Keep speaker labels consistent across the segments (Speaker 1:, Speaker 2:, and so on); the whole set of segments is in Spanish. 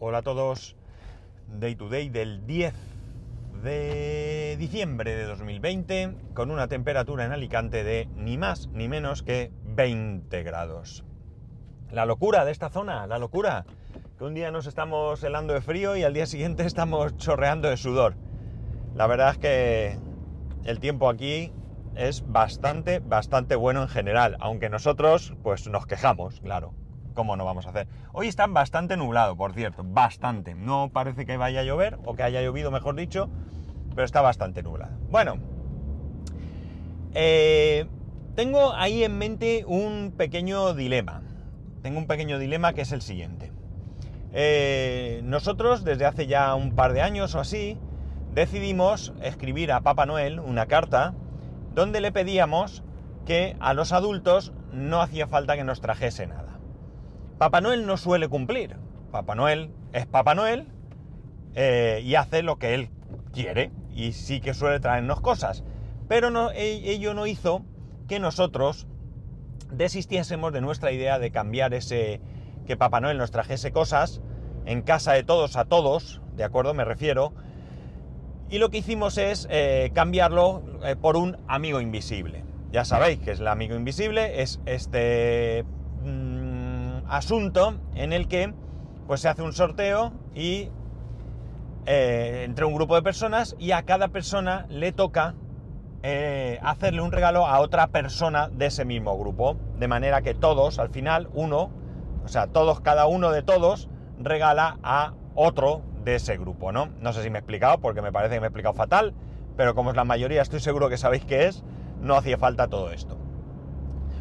Speaker 1: Hola a todos. Day to day del 10 de diciembre de 2020 con una temperatura en Alicante de ni más ni menos que 20 grados. La locura de esta zona, la locura. Que un día nos estamos helando de frío y al día siguiente estamos chorreando de sudor. La verdad es que el tiempo aquí es bastante, bastante bueno en general, aunque nosotros pues nos quejamos, claro. ¿Cómo no vamos a hacer? Hoy está bastante nublado, por cierto, bastante. No parece que vaya a llover, o que haya llovido, mejor dicho, pero está bastante nublado. Bueno, eh, tengo ahí en mente un pequeño dilema. Tengo un pequeño dilema que es el siguiente. Eh, nosotros, desde hace ya un par de años o así, decidimos escribir a Papá Noel una carta donde le pedíamos que a los adultos no hacía falta que nos trajese nada. Papá Noel no suele cumplir. Papá Noel es Papá Noel eh, y hace lo que él quiere y sí que suele traernos cosas. Pero e, ello no hizo que nosotros desistiésemos de nuestra idea de cambiar ese que Papá Noel nos trajese cosas en casa de todos a todos, ¿de acuerdo? Me refiero. Y lo que hicimos es eh, cambiarlo eh, por un amigo invisible. Ya sabéis que es el amigo invisible, es este asunto en el que pues se hace un sorteo y eh, entre un grupo de personas y a cada persona le toca eh, hacerle un regalo a otra persona de ese mismo grupo. De manera que todos, al final, uno, o sea, todos, cada uno de todos, regala a otro de ese grupo, ¿no? No sé si me he explicado, porque me parece que me he explicado fatal, pero como es la mayoría, estoy seguro que sabéis qué es, no hacía falta todo esto.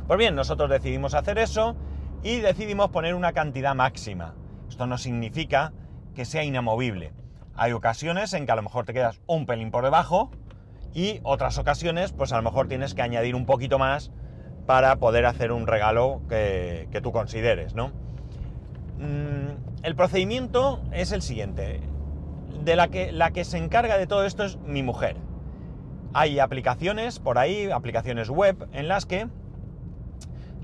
Speaker 1: Pues bien, nosotros decidimos hacer eso y decidimos poner una cantidad máxima. Esto no significa que sea inamovible. Hay ocasiones en que a lo mejor te quedas un pelín por debajo y otras ocasiones pues a lo mejor tienes que añadir un poquito más para poder hacer un regalo que, tú consideres, ¿no? Mm, el procedimiento es el siguiente. De la que, la que se encarga de todo esto es mi mujer. Hay aplicaciones por ahí, aplicaciones web, en las que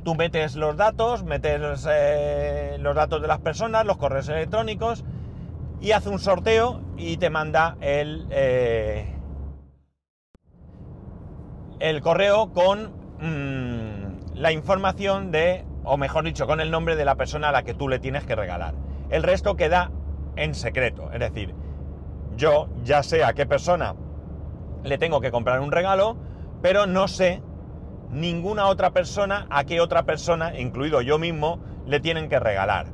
Speaker 1: Tú metes los datos, metes eh, los datos de las personas, los correos electrónicos y hace un sorteo y te manda el, eh, el correo con mm, la información de, o mejor dicho, con el nombre de la persona a la que tú le tienes que regalar. El resto queda en secreto, es decir, yo ya sé a qué persona le tengo que comprar un regalo, pero no sé ninguna otra persona a qué otra persona, incluido yo mismo, le tienen que regalar.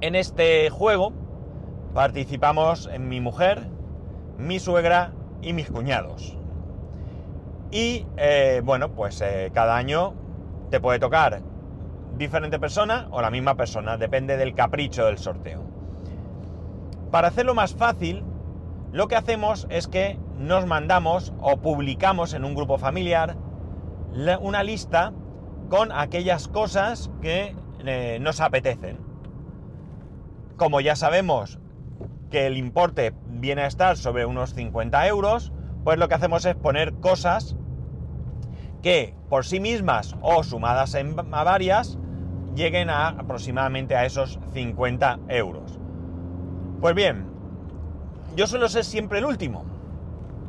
Speaker 1: En este juego participamos en mi mujer, mi suegra y mis cuñados. Y eh, bueno, pues eh, cada año te puede tocar diferente persona o la misma persona, depende del capricho del sorteo. Para hacerlo más fácil, lo que hacemos es que nos mandamos o publicamos en un grupo familiar una lista con aquellas cosas que eh, nos apetecen. Como ya sabemos que el importe viene a estar sobre unos 50 euros, pues lo que hacemos es poner cosas que por sí mismas o sumadas en, a varias lleguen a aproximadamente a esos 50 euros. Pues bien, yo suelo ser siempre el último.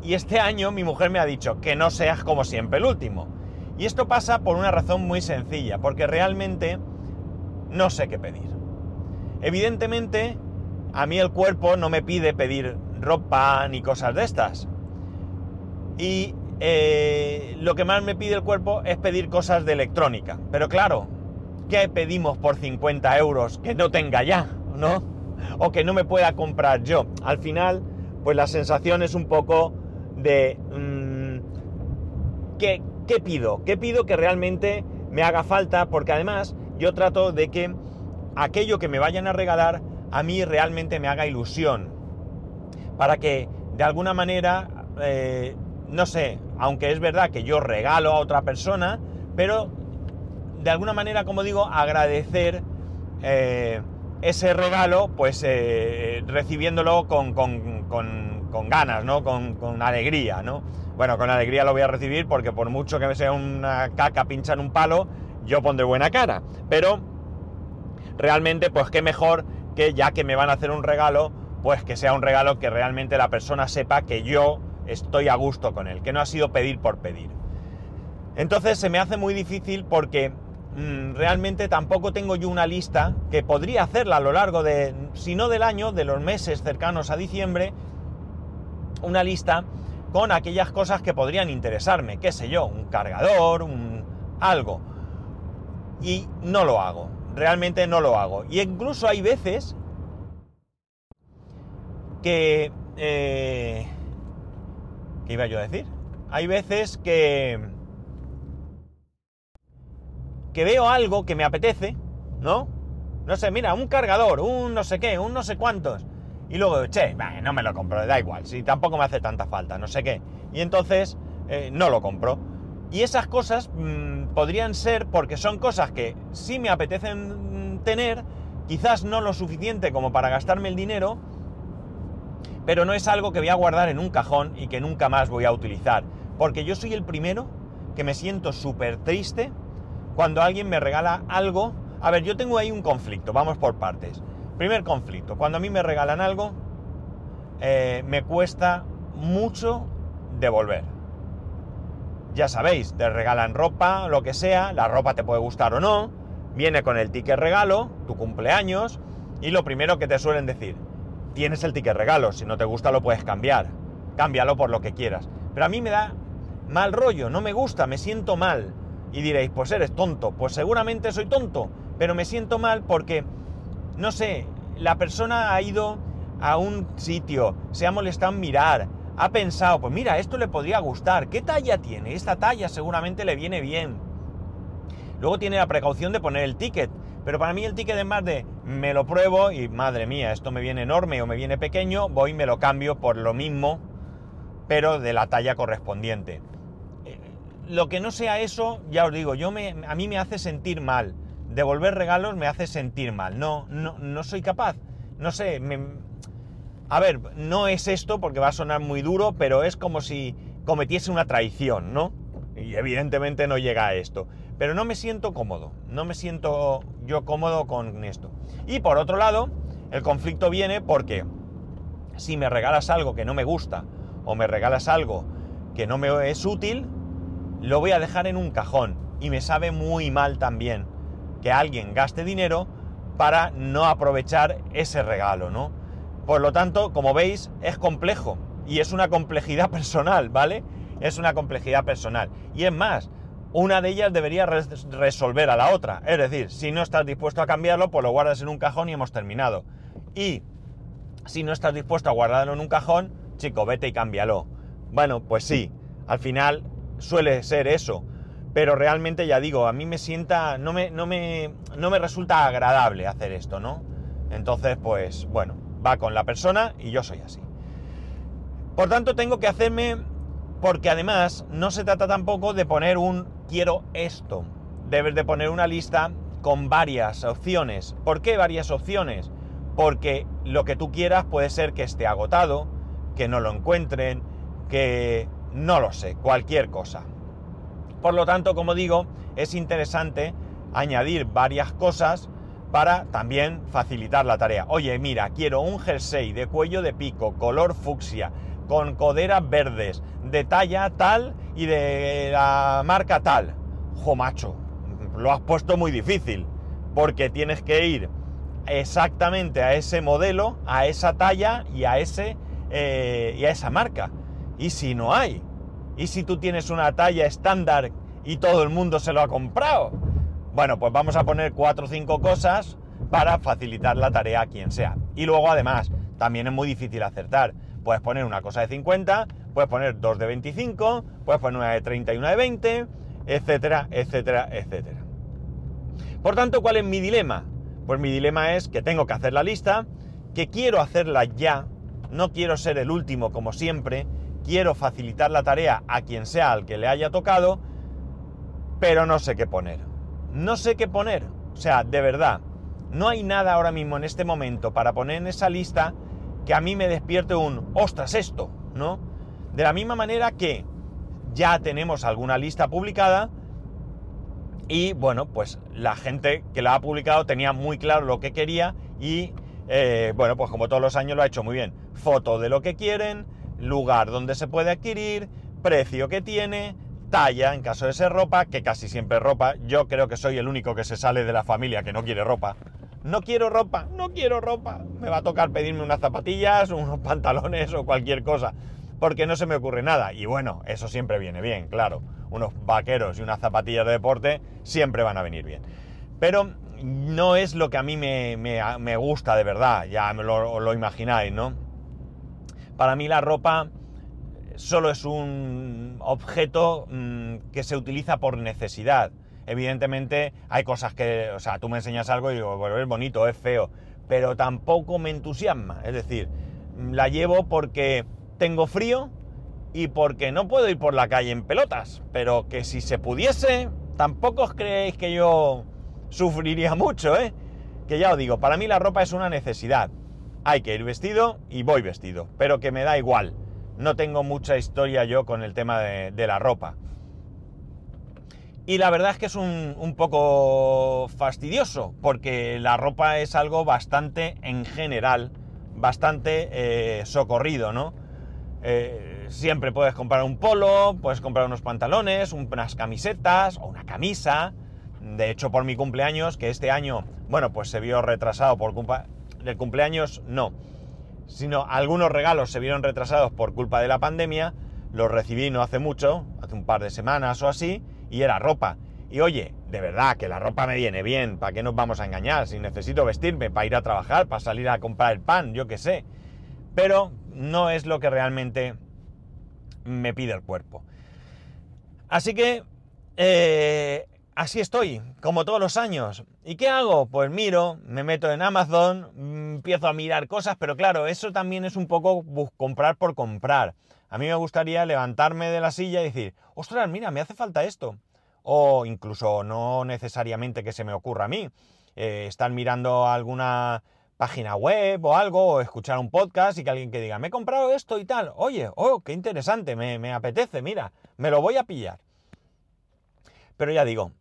Speaker 1: Y este año mi mujer me ha dicho que no seas como siempre el último. Y esto pasa por una razón muy sencilla, porque realmente no sé qué pedir. Evidentemente, a mí el cuerpo no me pide pedir ropa ni cosas de estas. Y eh, lo que más me pide el cuerpo es pedir cosas de electrónica. Pero claro, ¿qué pedimos por 50 euros que no tenga ya? ¿No? O que no me pueda comprar yo. Al final, pues la sensación es un poco de... Mm, que, ¿Qué pido? ¿Qué pido que realmente me haga falta? Porque además yo trato de que aquello que me vayan a regalar a mí realmente me haga ilusión. Para que de alguna manera, eh, no sé, aunque es verdad que yo regalo a otra persona, pero de alguna manera, como digo, agradecer eh, ese regalo, pues eh, recibiéndolo con, ganas, ¿no? Con, con alegría, ¿no? Bueno, con alegría lo voy a recibir porque por mucho que me sea una caca pincha en un palo, yo pondré buena cara. Pero realmente, pues qué mejor que ya que me van a hacer un regalo, pues que sea un regalo que realmente la persona sepa que yo estoy a gusto con él, que no ha sido pedir por pedir. Entonces se me hace muy difícil porque mm, realmente tampoco tengo yo una lista que podría hacerla a lo largo de, si no del año, de los meses cercanos a diciembre, una lista con aquellas cosas que podrían interesarme, qué sé yo, un cargador, un algo. Y no lo hago, realmente no lo hago. Y incluso hay veces que... Eh, ¿Qué iba yo a decir? Hay veces que... que veo algo que me apetece, ¿no? No sé, mira, un cargador, un no sé qué, un no sé cuántos y luego, che, no me lo compro, da igual, si tampoco me hace tanta falta, no sé qué. Y entonces eh, no lo compro. Y esas cosas mm, podrían ser porque son cosas que sí me apetecen tener, quizás no lo suficiente como para gastarme el dinero, pero no es algo que voy a guardar en un cajón y que nunca más voy a utilizar. Porque yo soy el primero que me siento súper triste cuando alguien me regala algo. A ver, yo tengo ahí un conflicto, vamos por partes. Primer conflicto, cuando a mí me regalan algo, eh, me cuesta mucho devolver. Ya sabéis, te regalan ropa, lo que sea, la ropa te puede gustar o no, viene con el ticket regalo, tu cumpleaños, y lo primero que te suelen decir, tienes el ticket regalo, si no te gusta lo puedes cambiar, cámbialo por lo que quieras. Pero a mí me da mal rollo, no me gusta, me siento mal. Y diréis, pues eres tonto, pues seguramente soy tonto, pero me siento mal porque no sé, la persona ha ido a un sitio, se ha molestado en mirar, ha pensado, pues mira, esto le podría gustar, ¿qué talla tiene? Esta talla seguramente le viene bien. Luego tiene la precaución de poner el ticket, pero para mí el ticket es más de me lo pruebo y madre mía, esto me viene enorme o me viene pequeño, voy y me lo cambio por lo mismo, pero de la talla correspondiente. Eh, lo que no sea eso, ya os digo, yo me, a mí me hace sentir mal devolver regalos me hace sentir mal. No, no, no soy capaz. No sé, a ver, no es esto porque va a sonar muy duro, pero es como si cometiese una traición, ¿no? Y evidentemente no llega a esto. Pero no me siento cómodo, no me siento yo cómodo con esto. Y por otro lado, el conflicto viene porque si me regalas algo que no me gusta o me regalas algo que no me es útil, lo voy a dejar en un cajón y me sabe muy mal también que alguien gaste dinero para no aprovechar ese regalo, ¿no? Por lo tanto, como veis, es complejo y es una complejidad personal, ¿vale? Es una complejidad personal. Y es más, una de ellas debería resolver a la otra. Es decir, si no estás dispuesto a cambiarlo, pues lo guardas en un cajón y hemos terminado. Y si no estás dispuesto a guardarlo en un cajón, chico, vete y cámbialo. Bueno, pues sí, al final suele ser eso pero realmente ya digo, a mí me sienta, no me, no me, no me resulta agradable hacer esto, ¿no? Entonces, pues bueno, va con la persona y yo soy así. Por tanto, tengo que hacerme, porque además no se trata tampoco de poner un quiero esto, debes de poner una lista con varias opciones. ¿Por qué varias opciones? Porque lo que tú quieras puede ser que esté agotado, que no lo encuentren, que no lo sé, cualquier cosa. Por lo tanto, como digo, es interesante añadir varias cosas para también facilitar la tarea. Oye, mira, quiero un jersey de cuello de pico, color fucsia, con coderas verdes, de talla tal y de la marca tal. Jo, macho, lo has puesto muy difícil, porque tienes que ir exactamente a ese modelo, a esa talla y a, ese, eh, y a esa marca. Y si no hay, ¿Y si tú tienes una talla estándar y todo el mundo se lo ha comprado? Bueno, pues vamos a poner cuatro o cinco cosas para facilitar la tarea a quien sea. Y luego además, también es muy difícil acertar. Puedes poner una cosa de 50, puedes poner dos de 25, puedes poner una de 30 y una de 20, etcétera, etcétera, etcétera. Por tanto, ¿cuál es mi dilema? Pues mi dilema es que tengo que hacer la lista, que quiero hacerla ya, no quiero ser el último como siempre, quiero facilitar la tarea a quien sea al que le haya tocado, pero no sé qué poner. No sé qué poner. O sea, de verdad, no hay nada ahora mismo en este momento para poner en esa lista que a mí me despierte un, ostras, esto, ¿no? De la misma manera que ya tenemos alguna lista publicada y bueno, pues la gente que la ha publicado tenía muy claro lo que quería y Eh, bueno, pues como todos los años lo ha hecho muy bien. Foto de lo que quieren, lugar donde se puede adquirir, precio que tiene, talla en caso de ser ropa, que casi siempre es ropa. Yo creo que soy el único que se sale de la familia que no quiere ropa. No quiero ropa, no quiero ropa. Me va a tocar pedirme unas zapatillas, unos pantalones o cualquier cosa, porque no se me ocurre nada. Y bueno, eso siempre viene bien, claro. Unos vaqueros y unas zapatillas de deporte siempre van a venir bien. Pero no es lo que a mí me, gusta de verdad, ya me lo, lo imagináis, ¿no? Para mí la ropa solo es un objeto mm, que se utiliza por necesidad. Evidentemente hay cosas que, o sea, tú me enseñas algo y digo, bueno, es bonito, es feo, pero tampoco me entusiasma. Es decir, la llevo porque tengo frío y porque no puedo ir por la calle en pelotas, pero que si se pudiese, tampoco os creéis que yo sufriría mucho, ¿eh? Que ya os digo, para mí la ropa es una necesidad. Hay que ir vestido y voy vestido, pero que me da igual. No tengo mucha historia yo con el tema de, la ropa. Y la verdad es que es un, poco fastidioso, porque la ropa es algo bastante, en general, bastante eh, socorrido, ¿no? Eh, siempre puedes comprar un polo, puedes comprar unos pantalones, unas camisetas o una camisa, de hecho, por mi cumpleaños, que este año, bueno, pues se vio retrasado por culpa del cumpleaños, no, sino algunos regalos se vieron retrasados por culpa de la pandemia, los recibí no hace mucho, hace un par de semanas o así, y era ropa. Y oye, de verdad que la ropa me viene bien, ¿para qué nos vamos a engañar? Si necesito vestirme para ir a trabajar, para salir a comprar el pan, yo qué sé. Pero no es lo que realmente me pide el cuerpo. Así que eh, así estoy, como todos los años. ¿Y qué hago? Pues miro, me meto en Amazon, mm, empiezo a mirar cosas, pero claro, eso también es un poco comprar por comprar. A mí me gustaría levantarme de la silla y decir, ostras, mira, me hace falta esto. O incluso no necesariamente que se me ocurra a mí. Eh, estar mirando alguna página web o algo, o escuchar un podcast y que alguien que diga, me he comprado esto y tal. Oye, oh, qué interesante, me, me apetece, mira, me lo voy a pillar. Pero ya digo,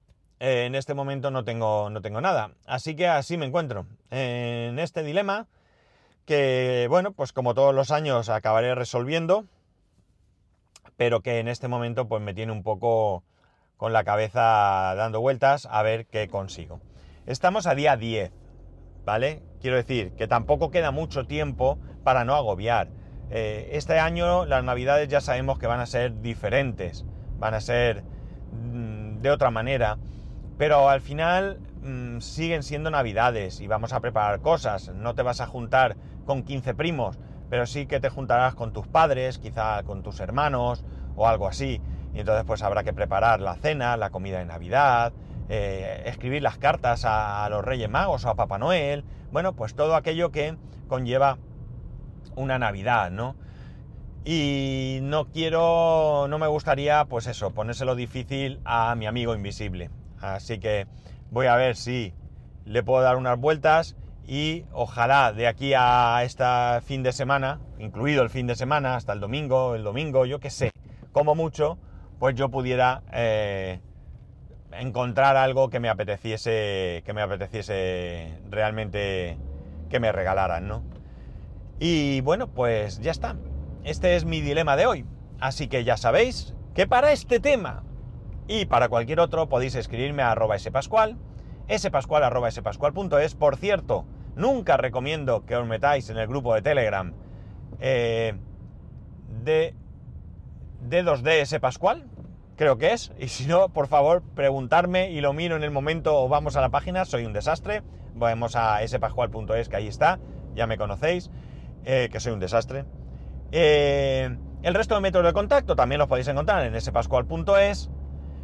Speaker 1: eh, en este momento no tengo, no tengo nada. Así que así me encuentro, en este dilema que, bueno, pues como todos los años acabaré resolviendo, pero que en este momento pues me tiene un poco con la cabeza dando vueltas a ver qué consigo. Estamos a día 10, ¿vale? Quiero decir que tampoco queda mucho tiempo para no agobiar. Eh, este año las navidades ya sabemos que van a ser diferentes, van a ser mm, de otra manera pero al final mm, siguen siendo navidades y vamos a preparar cosas. No te vas a juntar con 15 primos, pero sí que te juntarás con tus padres, quizá con tus hermanos o algo así. Y entonces pues habrá que preparar la cena, la comida de Navidad, eh, escribir las cartas a, a los Reyes Magos o a Papá Noel. Bueno, pues todo aquello que conlleva una Navidad, ¿no? Y no quiero, no me gustaría, pues eso, ponérselo difícil a mi amigo invisible. Así que voy a ver si le puedo dar unas vueltas y ojalá de aquí a este fin de semana, incluido el fin de semana, hasta el domingo, el domingo, yo qué sé, como mucho, pues yo pudiera eh, encontrar algo que me apeteciese, que me apeteciese realmente que me regalaran, ¿no? Y bueno, pues ya está. Este es mi dilema de hoy. Así que ya sabéis que para este tema y para cualquier otro podéis escribirme a arroba spascual, spascual arroba spascual.es. Por cierto, nunca recomiendo que os metáis en el grupo de Telegram eh, de D2D spascual, creo que es. Y si no, por favor, preguntarme y lo miro en el momento o vamos a la página, soy un desastre. Vamos a spascual.es, que ahí está, ya me conocéis, eh, que soy un desastre. Eh, el resto de métodos de contacto también los podéis encontrar en spascual.es.